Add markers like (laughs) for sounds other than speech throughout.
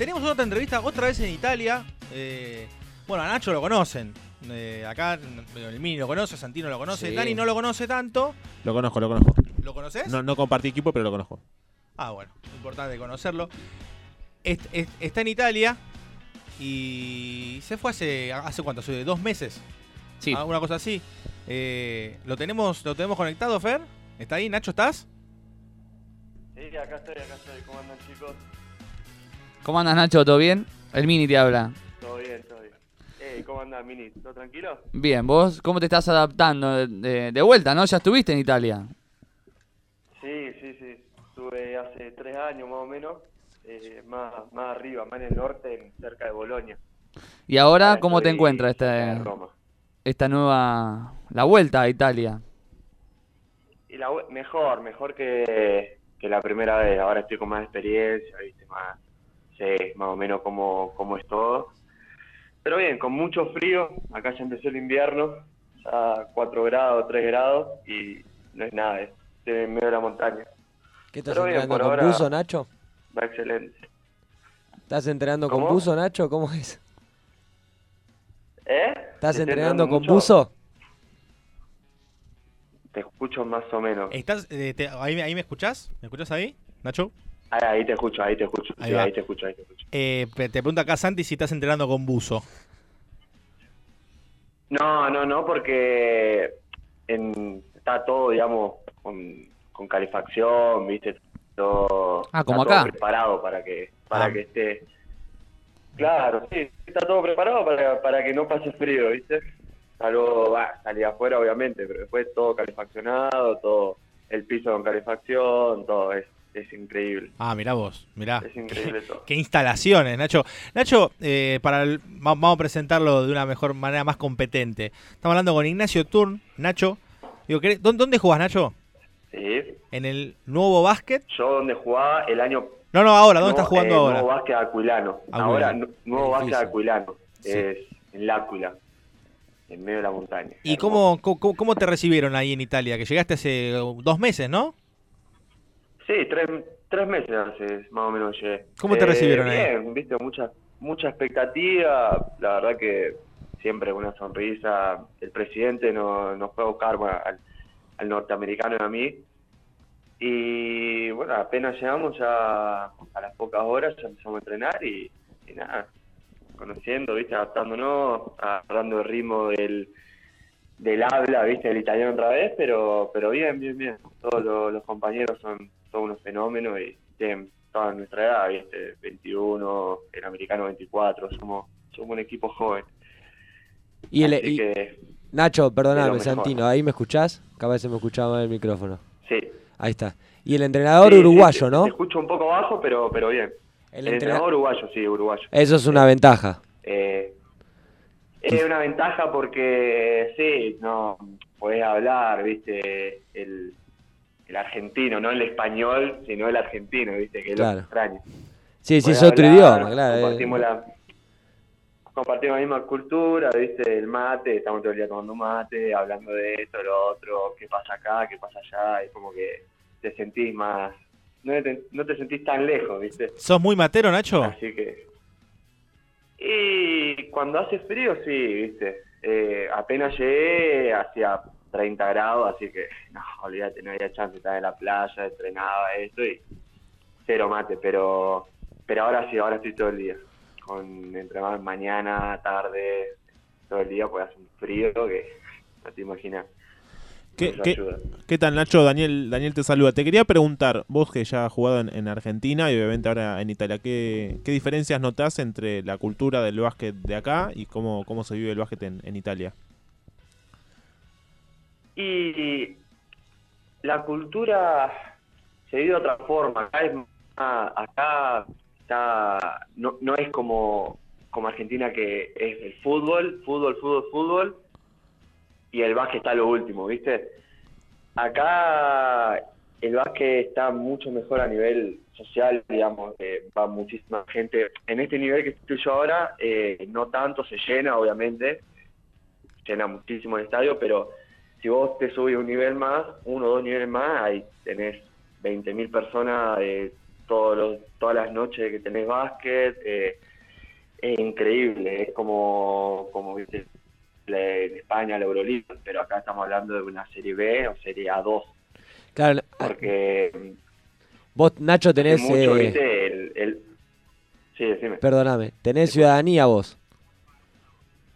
tenemos otra entrevista otra vez en Italia. Eh, bueno, a Nacho lo conocen. Eh, acá el Mini lo conoce, Santino lo conoce, Sí. Dani no lo conoce tanto. Lo conozco, lo conozco. ¿Lo conoces? No, no compartí equipo, pero lo conozco. Ah, bueno, importante conocerlo. Est- est- está en Italia y se fue hace, ¿hace cuánto? ¿Hace dos meses? Sí. Ah, una cosa así. Eh, ¿lo, tenemos, ¿Lo tenemos conectado, Fer? ¿Está ahí? ¿Nacho, estás? Sí, acá estoy, acá estoy. ¿Cómo andan, chicos? ¿Cómo andas, Nacho? ¿Todo bien? El Mini te habla. Todo bien, todo bien. ¿cómo andan, Mini? ¿Todo tranquilo? Bien, ¿vos cómo te estás adaptando de, vuelta, no? Ya estuviste en Italia. Sí, sí, sí. Estuve hace tres años más o menos, eh, más, más arriba, más en el norte, cerca de Bolonia. ¿Y ahora Ahora cómo te encuentras esta, Roma. esta nueva... la vuelta a Italia? Y la, mejor, mejor que, que la primera vez. Ahora estoy con más experiencia, viste, más, sé más o menos cómo, cómo es todo. Pero bien, con mucho frío. Acá ya empezó el invierno, ya 4 grados, 3 grados, y no es nada, es en medio de la montaña. ¿Qué estás Pero entrenando con ahora- buzo, Nacho? Va excelente. ¿Estás entrenando ¿Cómo? con buzo, Nacho? ¿Cómo es? ¿Eh? ¿Estás ¿Estoy entrenando con mucho? buzo? Te escucho más o menos. ¿Estás, eh, te- ahí, me- ahí me escuchás? ¿Me escuchás ahí, Nacho? Ahí, ahí te escucho, ahí te escucho. Ahí sí, ahí te escucho, ahí te escucho. Eh, te pregunta acá Santi si estás entrenando con buzo. No, no, no, porque en- está todo, digamos, con, con calefacción, ¿viste? Todo, Ah, como está todo acá. preparado para que para Ah. que esté. Claro, sí, está todo preparado para, para que no pase frío, ¿viste? Salvo, va, salir afuera, obviamente, pero después todo calefaccionado, todo el piso con calefacción, todo es, es increíble. Ah, mirá vos, mirá. Es increíble todo. (laughs) Qué instalaciones, Nacho. Nacho, eh, para el- va- vamos a presentarlo de una mejor manera, más competente. Estamos hablando con Ignacio Turn. Nacho, digo, ¿querés- ¿dónde, jugás, Nacho? Sí. ¿En el nuevo básquet? Yo donde jugaba el año No, no, ahora, ¿dónde No, estás jugando eh, ahora? Nuevo básquet Aquilano. Aquilano. Ahora, nu- nuevo básquet. Aquilano. Sí. Es en L'Aquila, en medio de la montaña. ¿Y cómo, cómo, cómo te recibieron ahí en Italia? Que llegaste hace uh, dos meses, ¿no? Sí, tres, tres meses hace, más o menos llegué. ¿Cómo te recibieron ahí? Bien, viste, mucha, mucha expectativa. La verdad que siempre una sonrisa. El presidente nos, nos fue a buscar bueno, al, al norteamericano y a mí. Y bueno, apenas llegamos ya a las pocas horas, ya empezamos a entrenar y, y nada, conociendo, viste, adaptándonos, agarrando el ritmo del, del habla, viste, del italiano otra vez, pero pero bien, bien, bien. Todos los, los compañeros son, son unos fenómenos y tienen toda nuestra edad, viste, 21, el americano 24, somos, somos un equipo joven. Y el, Así y- que, Nacho, perdóname. Santino, ¿ahí me escuchás? Capaz se me escuchaba mal el micrófono. sí. Ahí está. Y el entrenador Sí, sí, uruguayo, te- ¿no? Te escucho un poco bajo, pero, pero bien. El El, entrena- entrenador uruguayo, sí, uruguayo. Eso es una ventaja. Eh, es una ventaja porque, sí, no, podés hablar, viste, el, el argentino, no el español, sino el argentino, viste, que es Claro. lo extraño. Sí, sí, es otro idioma, claro. eh. Compartimos la, compartimos la misma cultura, viste, el mate, estamos todo el día tomando mate, hablando de esto, lo otro, qué pasa acá, qué pasa allá, es como que te sentís más, no te, no te sentís tan lejos, viste. ¿Sos muy matero, Nacho? Así que. Y cuando hace frío, sí, viste. Eh, apenas llegué, hacía 30 grados, así que no, olvídate, no había chance, estaba en la playa, entrenaba esto y cero mate, pero pero ahora sí, ahora estoy todo el día. Con entrenar mañana, tarde, todo el día, pues hace un frío que no te imaginas. ¿Qué, qué- qué tal, Nacho? Daniel, Daniel te saluda. Te quería preguntar, vos que ya has jugado en, en Argentina y obviamente ahora en Italia, ¿qué, qué diferencias notás entre la cultura del básquet de acá y cómo, cómo se vive el básquet en, en Italia? Y la cultura se vive de otra forma. Acá, es acá está, no, no es como, como Argentina que es el fútbol, fútbol, fútbol, fútbol y el básquet está lo último, ¿viste? Acá el básquet está mucho mejor a nivel social, digamos, eh, va muchísima gente. En este nivel que estoy yo ahora, eh, no tanto, se llena, obviamente, llena muchísimo el estadio, pero si vos te subís un nivel más, uno o dos niveles más, ahí tenés 20.000 personas de todos los, todas las noches que tenés básquet, eh, es increíble, es como, como viste, en España la Euroliga, pero acá estamos hablando de una serie B o serie A2, Claro, ah, porque vos, Nacho, tenés. mucho, eh, viste, el, el- Sí, decime. Perdóname, tenés ciudadanía vos.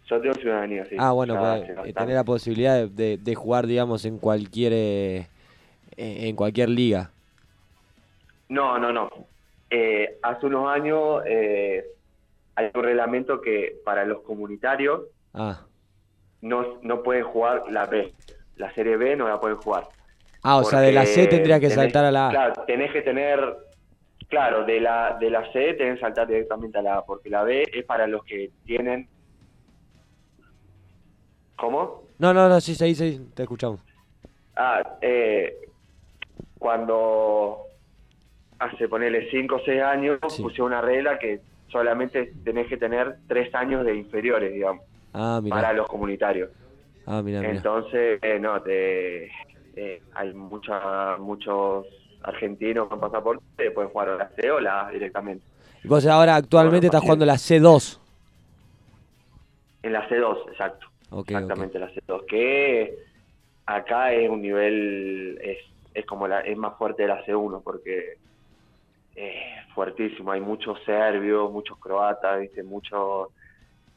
Yo tengo ciudadanía, sí. ah, bueno, ya pues, eh, tenés la posibilidad de, de- de jugar, digamos, en cualquier. eh, en cualquier liga. No, no, no. Eh, hace unos años eh, hay un reglamento que para los comunitarios Ah. no, no pueden jugar la B. La Serie B no la pueden jugar. Ah, o sea, de la C Porque tendrías que tenés- saltar a la A. Claro, tenés que tener... Claro, de la, de la C tenés que saltar directamente a la A, porque la B es para los que tienen... ¿Cómo? No, no, no, sí, sí, sí, te escuchamos. Ah, eh, cuando hace ponerle 5 o 6 años Sí. pusieron una regla que solamente tenés que tener 3 años de inferiores, digamos, Ah, mira. para los comunitarios. Ah, mira, mira. Entonces, eh, no, te, eh, hay mucha, muchos argentinos con pasaporte que pueden jugar a la C o la A directamente. Y vos ahora actualmente Bueno, estás jugando la C2. En la C2, exacto. Exactamente, la C2. Que acá es un nivel, es, es como la, es más fuerte de la C1 porque es fuertísimo. Hay muchos serbios, muchos croatas, ¿viste? Muchos.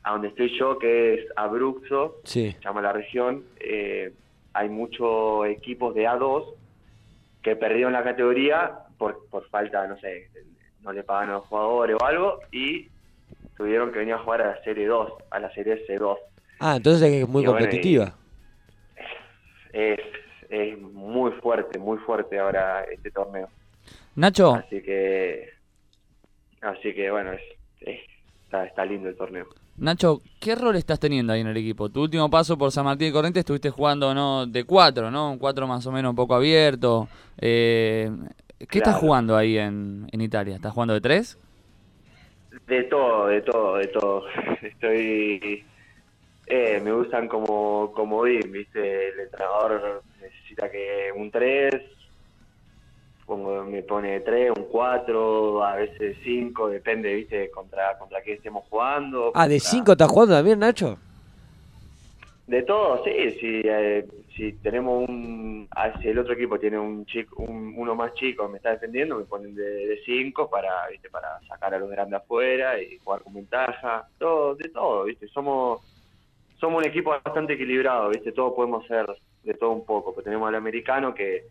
A donde estoy yo, que es Abruzzo, Sí. se llama la región, eh, hay muchos equipos de A2 que perdieron la categoría por, por falta, no sé, no le pagan a los jugadores o algo y tuvieron que venir a jugar a la Serie 2, a la Serie C2. Ah, entonces es muy Y bueno, y- competitiva. Es, es muy fuerte, muy fuerte ahora este torneo. Nacho, Así que, así que bueno, es, es- está, está lindo el torneo. Nacho, ¿qué rol estás teniendo ahí en el equipo? Tu último paso por San Martín de Corrientes estuviste jugando no de cuatro, ¿no? Un cuatro más o menos un poco abierto. Eh, ¿Qué estás jugando ahí en, en Italia? ¿Estás jugando de tres? De todo, de todo, de todo. (laughs) Estoy. Eh, me usan como comodín, ¿viste? El entrenador necesita que un 3, pongo, me pone 3, un 4, a veces 5, depende, ¿viste? Contra, contra qué estemos jugando. Ah, ¿de contra- 5 estás jugando también, Nacho? De todo, sí. Si, eh, si tenemos un. ah, Si el otro equipo tiene un chico, un- uno más chico me está defendiendo, me ponen de 5 para, ¿viste? para sacar a los grandes afuera y jugar con ventaja. Todo, de todo, ¿viste? Somos, somos un equipo bastante equilibrado, ¿viste? Todos podemos hacer de todo un poco. Pero tenemos al americano que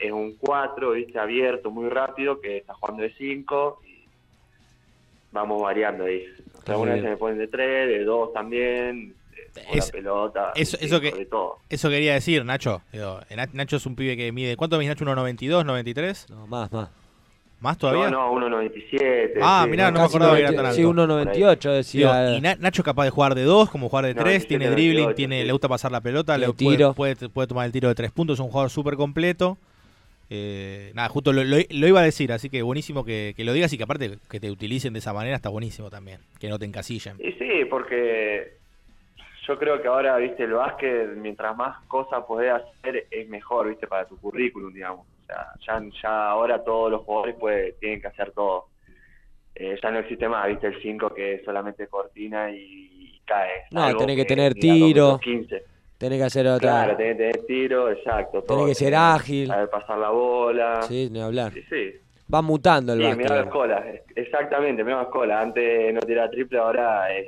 es un 4, ¿viste? Abierto, muy rápido, que está jugando de 5 y vamos variando ahí. O sea, Muy algunas veces me ponen de 3, de 2 también, Es- la pelota, eso- de eso cinco, que- de todo. Eso quería decir, Nacho. Digo, eh, Na- Nacho es un pibe que mide. ¿Cuánto mide Nacho? ¿1.92, 93? No, más, más. ¿Más todavía? No, no, 1.97. Ah, sí, mirá, no me acordaba que era 90 tan alto. Sí, 1.98 Digo, decía. y Na- Nacho es capaz de jugar de 2, como jugar de 3, 97, tiene 98, dribbling, tiene, sí. le gusta pasar la pelota, le puede, puede, puede tomar el tiro de 3 puntos, es un jugador súper completo. Eh, nada, justo lo, lo- lo iba a decir, así que buenísimo que, que lo digas y que aparte que te utilicen de esa manera está buenísimo también, que no te encasillen. Y sí, porque yo creo que ahora, viste, el básquet, mientras más cosas podés hacer, es mejor, viste, para tu currículum, digamos. O sea, ya, ya ahora todos los jugadores puede, tienen que hacer todo. Eh, ya no existe más, viste, el 5 que solamente cortina y cae. No, Algo tenés que tener tiro. metros 15. Tenés que hacer otra. Claro, tenés que tener tiro, exacto. todo. Tenés que ser ágil. Saber pasar la bola. Sí, ni hablar. Sí, sí. Va mutando el Sí, básquet. mirá la escola, exactamente, mirá la escola. Antes no tiraba triple, ahora es.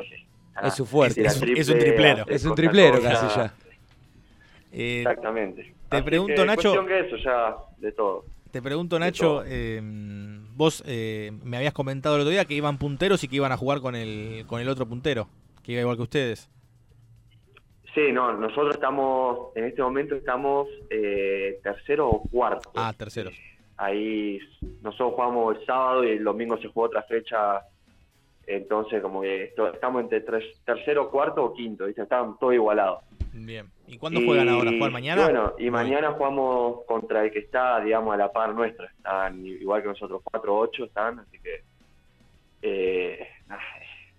Ah, Es su fuerte. Es un- es un triplero. Es un triplero cosa. casi ya. Eh, Exactamente. Te Así pregunto, que, Nacho- cuestión que eso ya, de todo. te pregunto, Nacho, eh, vos eh, me habías comentado el otro día que iban punteros y que iban a jugar con el, con el otro puntero, que iba igual que ustedes. Sí, no, nosotros estamos, en este momento estamos eh, tercero o cuarto. Ah, terceros. Ahí nosotros jugamos el sábado y el domingo se jugó otra fecha. Entonces, como que esto- estamos entre tres- tercero, cuarto o quinto, ¿viste? Están todos igualados. Bien. ¿Y cuándo juegan ahora? ¿Juegan mañana? Bueno, y Hoy. mañana jugamos contra el que está, digamos, a la par nuestra. Están igual que nosotros, 4-8 están, así que. Eh,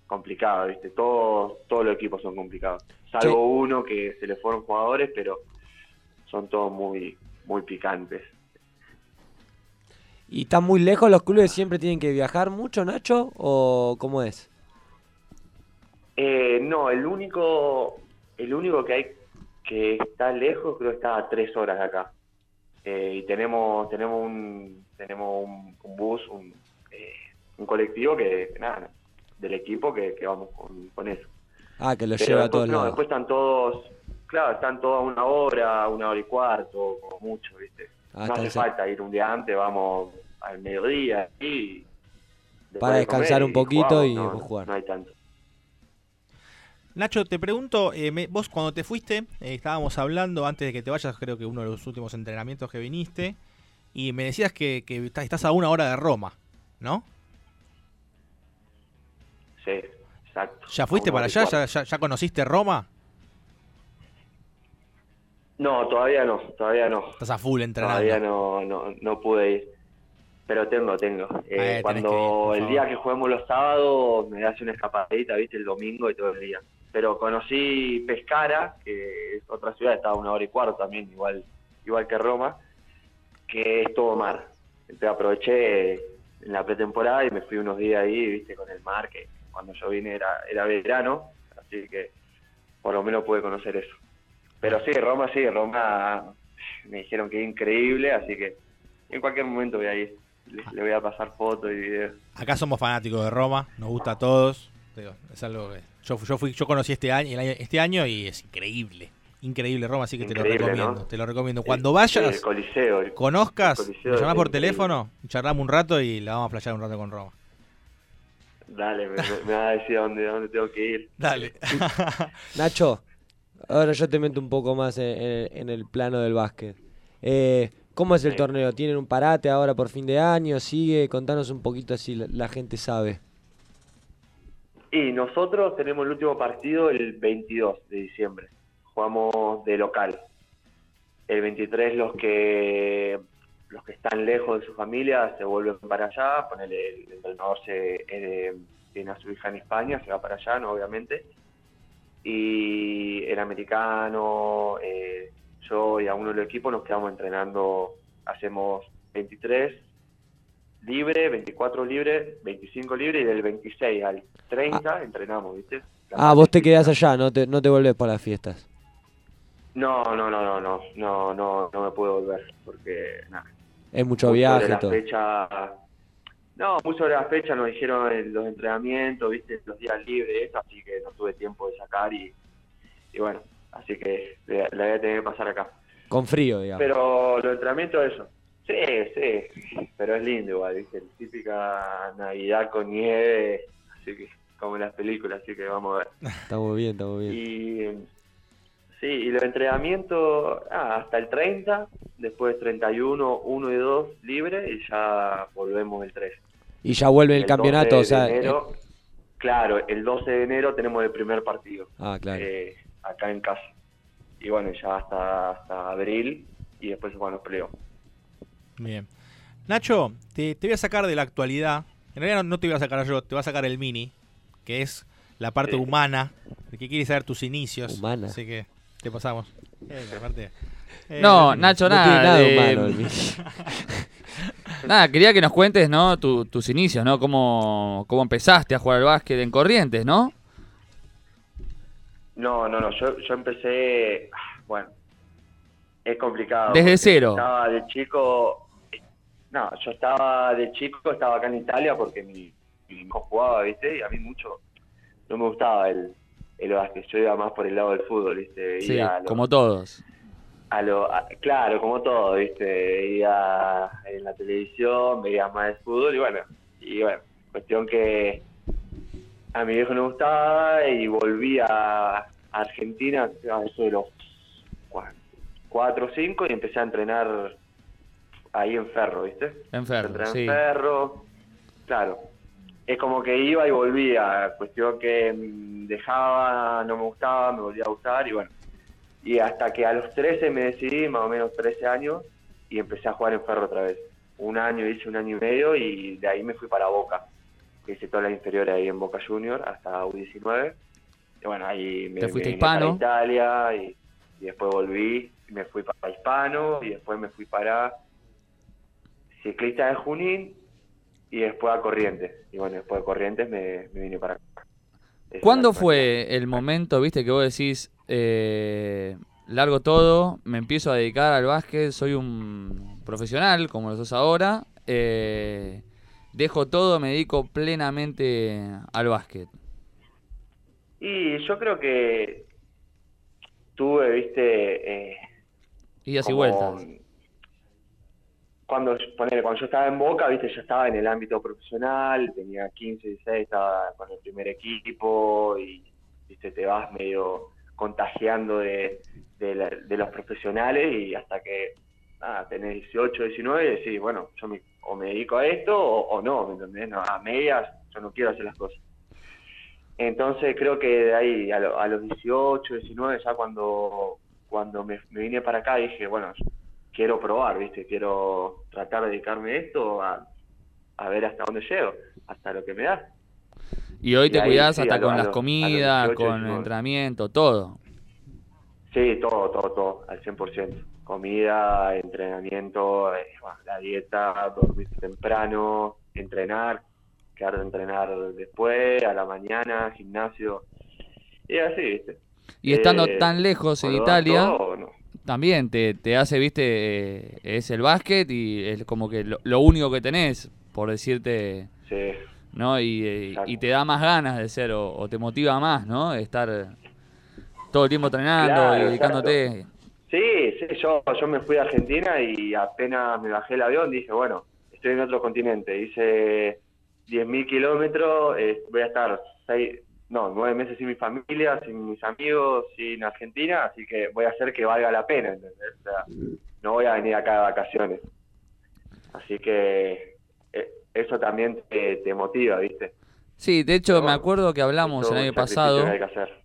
complicado, ¿viste? Todos, todos los equipos son complicados. Salvo Sí. uno que se le fueron jugadores, pero son todos muy, muy picantes. ¿Y están muy lejos los clubes? ¿Siempre tienen que viajar mucho, Nacho? ¿O cómo es? Eh, no, el único, el único que hay que está lejos creo que está a tres horas de acá. Eh, y tenemos, tenemos un, tenemos un, un bus, un, eh, un colectivo que, nada, del equipo que, que vamos con, con eso. Ah, que lo Pero lleva a todos no, lados. después están todos, claro, están todos a una hora, una hora y cuarto, como mucho, ¿viste? Ah, no hace falta ir un día antes, vamos al mediodía y Para de descansar comer un poquito jugamos, y no, jugar. No hay tanto. Nacho, te pregunto, eh, me- vos cuando te fuiste, eh, estábamos hablando antes de que te vayas, creo que uno de los últimos entrenamientos que viniste, y me decías que, que estás- a una hora de Roma, ¿no? Sí, exacto. ¿Ya fuiste para allá? cuarto. ¿Ya, ya, ya conociste Roma? No, todavía no, todavía no. Estás a full entrenando. Todavía no, no, no pude ir. Pero tengo, tengo. Eh, ir, cuando el día que juguemos los sábados me hace una escapadita, viste, el domingo y todo el día. Pero conocí Pescara, que es otra ciudad, está a una hora y cuarto también, igual, igual que Roma, que es todo mar. Entonces aproveché en la pretemporada y me fui unos días ahí, viste, con el mar, que cuando yo vine era, era verano, así que por lo menos pude conocer eso. Pero sí, Roma sí, Roma me dijeron que es increíble, así que en cualquier momento voy a ir. Le, le voy a pasar fotos y videos. Acá somos fanáticos de Roma, nos gusta a todos. Digo, es algo que yo, yo fui, yo conocí este año, el año- este año y es increíble, increíble Roma, así que te lo recomiendo, ¿no? te lo recomiendo. Cuando El- vayas, El Coliseo. el- conozcas, Coliseo me llamás por increíble. teléfono, charlamos un rato y la vamos a flashear un rato con Roma. Dale, me, me- me va a decir a dónde, a dónde tengo que ir. (laughs) Dale. (laughs) Nacho, ahora yo te meto un poco más en, en- en el plano del básquet. Eh, ¿Cómo es el Sí. torneo? ¿Tienen un parate ahora por fin de año? ¿Sigue? Contanos un poquito así la, la gente sabe. Y nosotros tenemos el último partido el 22 de diciembre. Jugamos de local. El 23 los que los que están lejos de su familia se vuelven para allá. Ponele, el entrenador se, eh, tiene a su hija en España, se va para allá, ¿no? obviamente. Y el americano, eh, yo y alguno del equipo nos quedamos entrenando. Hacemos 23 libre, 24 libre, 25 libre y del 26 al 30 entrenamos, ¿viste? La Ah, vos te quedás allá, no te, no te volvés para las fiestas. No, no, no, no, no, no, no, no me puedo volver porque nada. Es mucho muy viaje sobre y la todo. fecha, no, muy sobre la fecha nos dijeron los entrenamientos, viste, los días libres, así que no tuve tiempo de sacar y, y bueno, así que la voy a tener que pasar acá. Con frío, digamos. Pero los entrenamientos, eso. Sí, sí, pero es lindo igual, ¿viste? Típica Navidad con nieve, así que como en las películas, así que vamos a ver. (laughs) Está muy bien, está muy bien. Y sí, y los entrenamientos ah, hasta el 30, después 31, 1 y 2 libre y ya volvemos el 3. Y ya vuelve el, El campeonato, 12 o sea... de eh, enero, claro, el 12 de enero tenemos el primer partido ah, claro. eh, acá en casa. Y bueno, ya hasta, hasta abril y después se juegan los playoffs. Bien. Nacho, te, te voy a sacar de la actualidad. En realidad no, no te voy a sacar yo, te voy a sacar el mini, que es la parte Sí. humana, de que quiere saber tus inicios. Humana. Así que te pasamos. Eh, eh, No, Nacho, no nada. tiene nada de- humano el Mini. (laughs) Nada, quería que nos cuentes, ¿no? Tu- tus inicios, ¿no? Cómo, cómo empezaste a jugar al básquet en Corrientes, ¿no? No, no, no, yo, yo empecé, ah, bueno, es complicado. Desde cero. Estaba de chico, no, yo estaba de chico, estaba acá en Italia porque mi, mi hijo jugaba, ¿viste? Y a mí mucho no me gustaba el, el básquet, yo iba más por el lado del fútbol, ¿viste? Sí, lo- como todos. a lo, a- claro, como todo, ¿viste? Iba en la televisión, veía más de fútbol y bueno, y bueno, cuestión que a mi viejo no gustaba y volví a Argentina a eso de los cua- cuatro o cinco y empecé a entrenar ahí en Ferro, ¿viste? Enfermo, Entrené sí. en Ferro, claro. Es como que iba y volvía, cuestión que dejaba, no me gustaba, me volvía a gustar y bueno. Y hasta que a los 13 me decidí, más o menos 13 años, y empecé a jugar en Ferro otra vez. Un año, hice un año y medio y de ahí me fui para Boca. Hice todas las inferiores ahí en Boca Junior hasta U19. Y bueno, ahí me, Te fuiste me vine hispano. para Italia y, y después volví, y me fui para Hispano y después me fui para ciclista de Junín y después a Corrientes. Y bueno, después de Corrientes me, me vine para acá. ¿Cuándo fue el momento, viste, que vos decís, eh, largo todo, me empiezo a dedicar al básquet, soy un profesional, como lo sos ahora, eh, dejo todo, me dedico plenamente al básquet? Y yo creo que tuve, viste, eh, Idas y vueltas. Cuando, ponele, cuando yo estaba en Boca, viste, yo estaba en el ámbito profesional, tenía 15, 16, estaba con el primer equipo y viste, te vas medio contagiando de, de, la- de los profesionales y hasta que nada, tenés 18, 19 y decís, bueno, yo me, o me dedico a esto o, o no, ¿me entendés? No, a medias yo no quiero hacer las cosas. Entonces creo que de ahí a, lo- a los 18, 19, ya cuando, cuando me, me vine para acá dije, bueno, quiero probar, ¿viste? Quiero tratar de dedicarme a esto, a, a ver hasta dónde llego, hasta lo que me da. Y hoy te cuidás sí, hasta con las comidas, 18, con 19. entrenamiento, todo. Sí, todo, todo, todo, al 100%. Comida, entrenamiento, eh, bueno, la dieta, dormir temprano, entrenar, quedar de entrenar después, a la mañana, gimnasio, y así, ¿viste? Y estando Eh, tan lejos en Italia, todo, no. también te, te hace, viste, eh, es el básquet y es como que lo, lo único que tenés, por decirte, Sí, ¿no? Y, y te da más ganas de ser, o, o te motiva más, ¿no? Estar todo el tiempo entrenando Claro, y dedicándote. Sí, sí, yo, yo me fui a Argentina y apenas me bajé el avión dije, bueno, estoy en otro continente, hice 10.000 kilómetros, eh, voy a estar seis, no, nueve meses sin mi familia, sin mis amigos, sin Argentina, así que voy a hacer que valga la pena, ¿entendés? O sea, no voy a venir acá de vacaciones. Así que eh, eso también te, te motiva, ¿viste? Sí, de hecho, me acuerdo que hablamos el año pasado. que hay que hacer.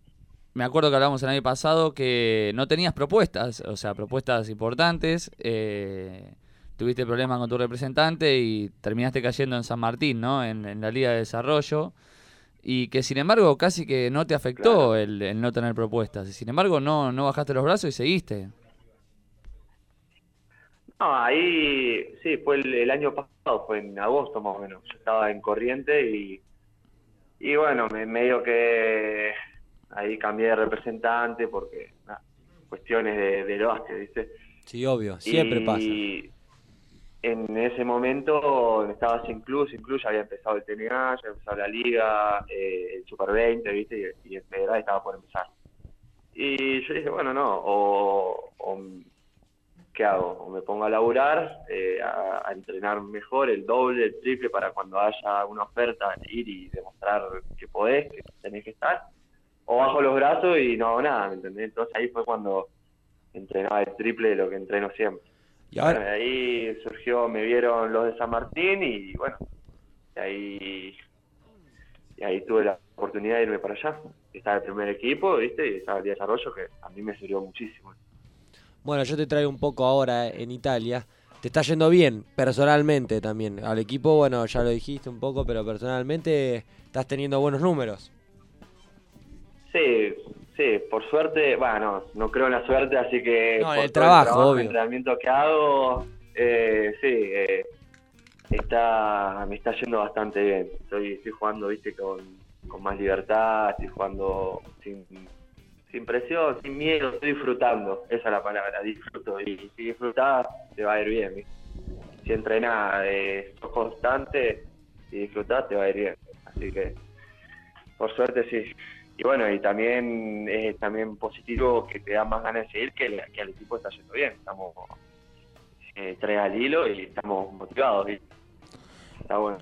Me acuerdo que hablamos el año pasado que no tenías propuestas, o sea, propuestas importantes. eh, tuviste problemas con tu representante y terminaste cayendo en San Martín, ¿no? En, en la Liga de Desarrollo. Y que sin embargo casi que no te afectó Claro. el, el no tener propuestas. Y sin embargo no, no bajaste los brazos y seguiste. No, ahí sí, fue el, el año pasado, fue en agosto más o menos. Yo estaba en Corriente y, y bueno, me, medio que ahí cambié de representante porque cuestiones de, del básquet, ¿viste? Sí, obvio, siempre pasa. y en ese momento estaba sin club, sin club ya había empezado el TNA, ya había empezado la liga, eh, el Super 20, ¿viste? Y, y el federal estaba por empezar. Y yo dije, bueno, no, o, o ¿qué hago? O me pongo a laburar, eh, a, a entrenar mejor, el doble, el triple, para cuando haya una oferta, ir y demostrar que podés, que tenés que estar. O bajo los brazos y no hago nada, ¿me entendés? Entonces ahí fue cuando entrenaba el triple de lo que entreno siempre. Y Bueno, ahora, de ahí surgió, me vieron los de San Martín y bueno, de ahí, ahí tuve la oportunidad de irme para allá. Estaba el primer equipo, ¿viste? Y estaba el de desarrollo que a mí me sirvió muchísimo. bueno, yo te traigo un poco ahora en Italia. Te está yendo bien, personalmente también. Al equipo, bueno, ya lo dijiste un poco, pero personalmente estás teniendo buenos números. Sí, sí, por suerte, bueno, no creo en la suerte, así que... No, por el trabajo, obvio. El entrenamiento que hago, eh, sí, eh, está, me está yendo bastante bien. Estoy, estoy jugando, viste, con, con más libertad, estoy jugando sin, sin presión, sin miedo, estoy disfrutando, esa es la palabra, disfruto. Y si disfrutás, te va a ir bien, ¿viste? Si entrenás, eh, sos constante y disfrutás, te va a ir bien. Así que, por suerte, sí. Y bueno, y también es también positivo que te da más ganas de seguir que, el- equipo está yendo bien. Estamos eh, tres al hilo y estamos motivados. ¿viste? Está bueno.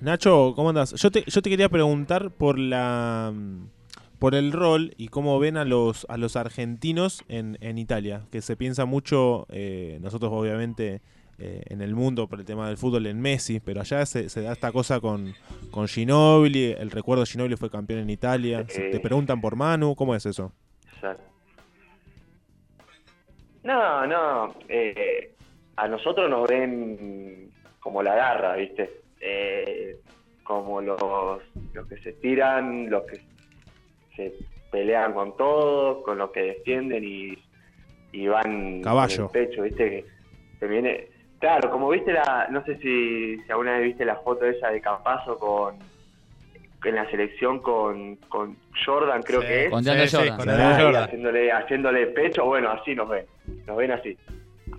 Nacho, ¿cómo andás? Yo te, yo te quería preguntar por la por el rol y cómo ven a los a los argentinos en, en Italia, que se piensa mucho, eh, nosotros obviamente eh, en el mundo por el tema del fútbol en Messi, pero allá se, se da esta cosa con, con Ginobili, el recuerdo de Ginobili fue campeón en Italia, se- te Eh. preguntan por Manu, ¿cómo es eso? Exacto. No, no. eh, a nosotros nos ven como la garra, ¿viste? Eh, como los, los que se tiran, los que se pelean con todos, con los que defienden y, y van Caballo. el pecho, ¿viste? Que se viene, Claro, como viste la, no sé si, si alguna vez viste la foto esa de Campazo con en la selección con, con Jordan, creo Sí, que es. Con DeAndre Sí, sí, Jordan. con Jordan. haciéndole, haciéndole pecho, bueno, así nos ven, nos ven así.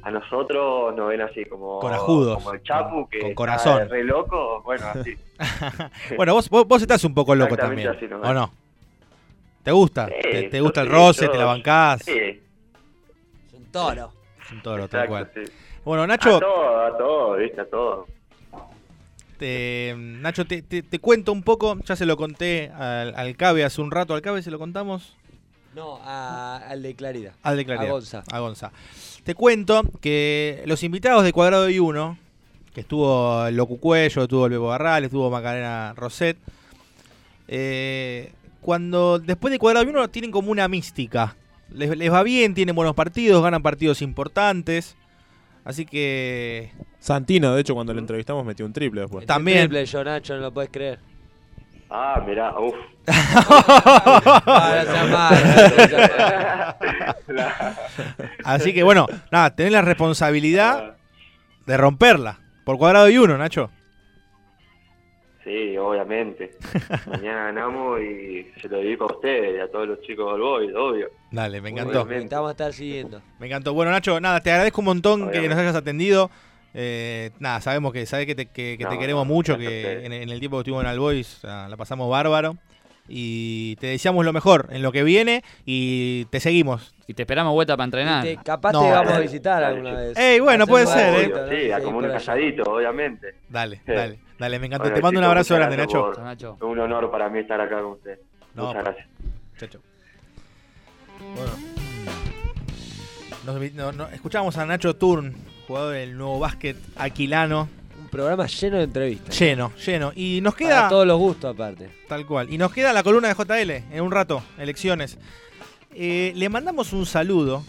A nosotros nos ven así, como, Corajudos. como el Chapu, que Con está corazón. re loco, bueno, así. (laughs) Bueno, vos, vos, vos estás un poco loco también, así ¿o nomás. no? ¿Te gusta? Sí, ¿Te, te gusta el roce? yo- ¿Te la bancás? Sí, Es un toro. Es un toro, tal exacto, cual. Bueno, Nacho, A todo, a todo, viste, a todo. te, Nacho te, te- te cuento un poco, ya se lo conté al, al Cabe hace un rato, al Cabe se lo contamos. No, a- al de Clarida. Al de Claridad. A Gonza. A Gonza. Te cuento que los invitados de Cuadrado y Uno, que estuvo el Locu Cuello, estuvo el Bebo Barral, estuvo Macarena Roset, eh, cuando después de Cuadrado y Uno tienen como una mística. Les, les va bien, tienen buenos partidos, ganan partidos importantes. Así que Santino, de hecho, cuando lo entrevistamos metió un triple después. Metió un También. Triple, yo, Nacho, no lo puedes creer. Ah, mirá, uff. Ah. (laughs) Así que bueno, nada, tenés la responsabilidad de romperla. Por cuadrado y uno, Nacho. Sí, obviamente. (laughs) Mañana ganamos y se lo dedico a ustedes y a todos los chicos del Boy, obvio. Dale, me encantó. vamos a estar siguiendo. Me encantó. Bueno, Nacho, nada, te agradezco un montón que nos hayas atendido. Eh, nada, sabemos que sabes que te, que- que te queremos no, mucho, que en, en el tiempo que estuvimos en Albois o sea, la pasamos bárbaro. Y te deseamos lo mejor en lo que viene y te seguimos. Y te esperamos vuelta para entrenar. Te- capaz No, te vamos a visitar dale, alguna vez. Ey, bueno, puede ser, ¿eh? sí, a como un calladito, obviamente. Dale, Sí. dale, dale, me encantó. Bueno, te mando un abrazo grande, Nacho. por- Chao, Nacho. Es un honor para mí estar acá con usted. No, Muchas gracias. Chau. Bueno. Nos, vi- no- no- escuchamos a Nacho Turn, jugador del nuevo básquet aquilano. Programa lleno de entrevistas. Lleno, lleno. Y nos Para queda. todos los gustos, aparte. Tal cual. Y nos queda la columna de JL en un rato, elecciones. Eh, le mandamos un saludo.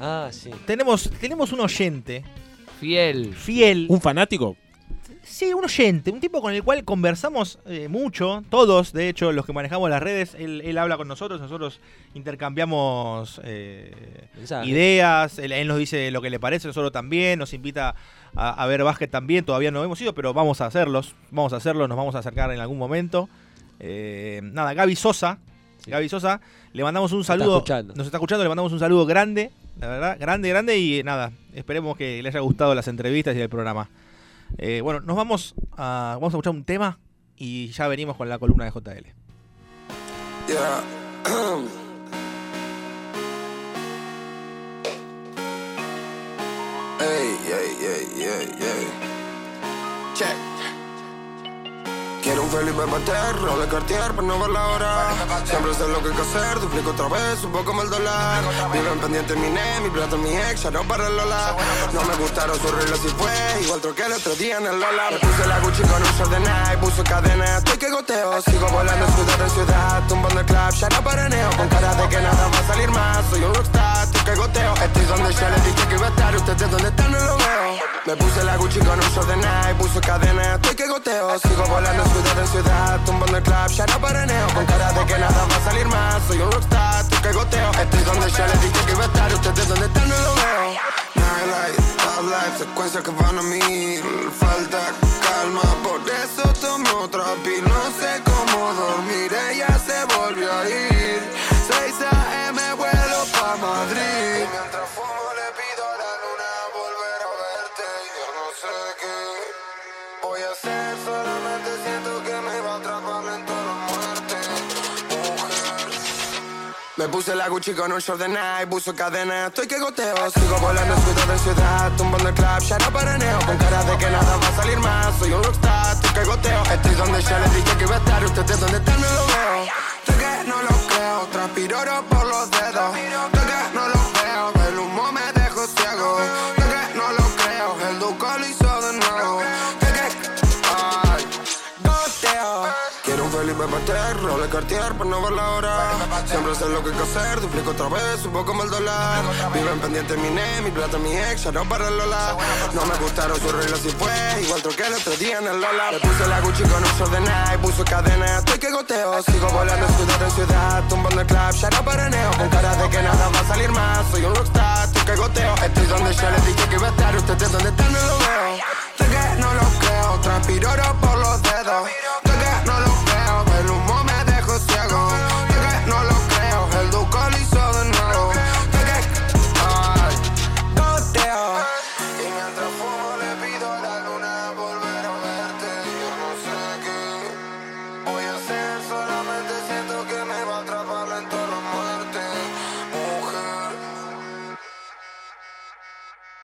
Ah, sí. Tenemos, tenemos un oyente Fiel. fiel. ¿Un fanático? Sí, un oyente, un tipo con el cual conversamos eh, mucho, todos, de hecho, los que manejamos las redes, él, él habla con nosotros, nosotros intercambiamos eh, ideas, él, él nos dice lo que le parece, nosotros también, nos invita a, a ver básquet también, todavía no hemos ido, pero vamos a hacerlos, vamos a hacerlos, nos vamos a acercar en algún momento. Eh, nada, Gaby Sosa, Sí. Gaby Sosa, le mandamos un saludo, nos está escuchando, le mandamos un saludo grande, la verdad, grande, grande y nada, esperemos que le haya gustado las entrevistas y el programa. Eh, bueno, nos vamos a, vamos a escuchar un tema y ya venimos con la columna de JL. Yeah. (clears throat) Check. Quiero un Felipe Pater, Rolex Cartier para no ver la hora. Siempre sé lo que hay que hacer, duplico otra vez, un poco más el dólar. Viven pendiente mi ne, mi plata, mi ex, ya no para el Lola. No me gustaron sus reglas y fue, igual troqué el otro día en el Lola. Me puse la Gucci con un short de Nike, puso cadena, estoy que goteo. Sigo volando ciudad en ciudad, tumbando el club, ya no paraneo. Con cara de que nada va a salir más, soy un rockstar, estoy que goteo. Estoy donde ya les dije que iba a estar, ustedes donde están no lo veo. Me puse la Gucci con un short de Nike, puso cadena, estoy que goteo. Sigo volando ciudad en ciudad, tumbando el club, ya no paraneo. Con cara de que nada va a salir más, soy un rockstar, estoy que goteo. Estoy donde ya les dije que iba a estar, ustedes donde están no lo veo. Nightlight, top life, secuencias que van a mil. Falta calma, por eso tomo otra. No sé cómo dormir, ella se volvió a ir. Me puse la Gucci con un short de Nike, puso cadena, estoy que goteo. Sigo volando ciudad en ciudad, tumbando el club, ya no paraneo. Con cara de que nada va a salir más, soy un rockstar, estoy que goteo. Estoy donde ya les dije que iba a estar, ustedes donde están no lo veo. Sé que no lo creo, transpiro por los dedos. Pater, Rolex Cartier para no ver la hora. Siempre sé lo que hay que hacer, duplico otra vez, un poco más el dólar. Viven pendiente mi ne, mi plata, mi ex, ya no para el Lola. No me gustaron sus reglas y fue, igual troqué el otro día en el Lola. Le puse la Gucci con un short de Nike, puso cadena, estoy que goteo. Sigo volando ciudad en ciudad, tumbando el club, ya no paraneo Con cara de que nada va a salir más Soy un rockstar, tú que goteo Estoy donde yo les dije que iba a estar Ustedes donde están no lo veo Sé que no lo creo, transpiro por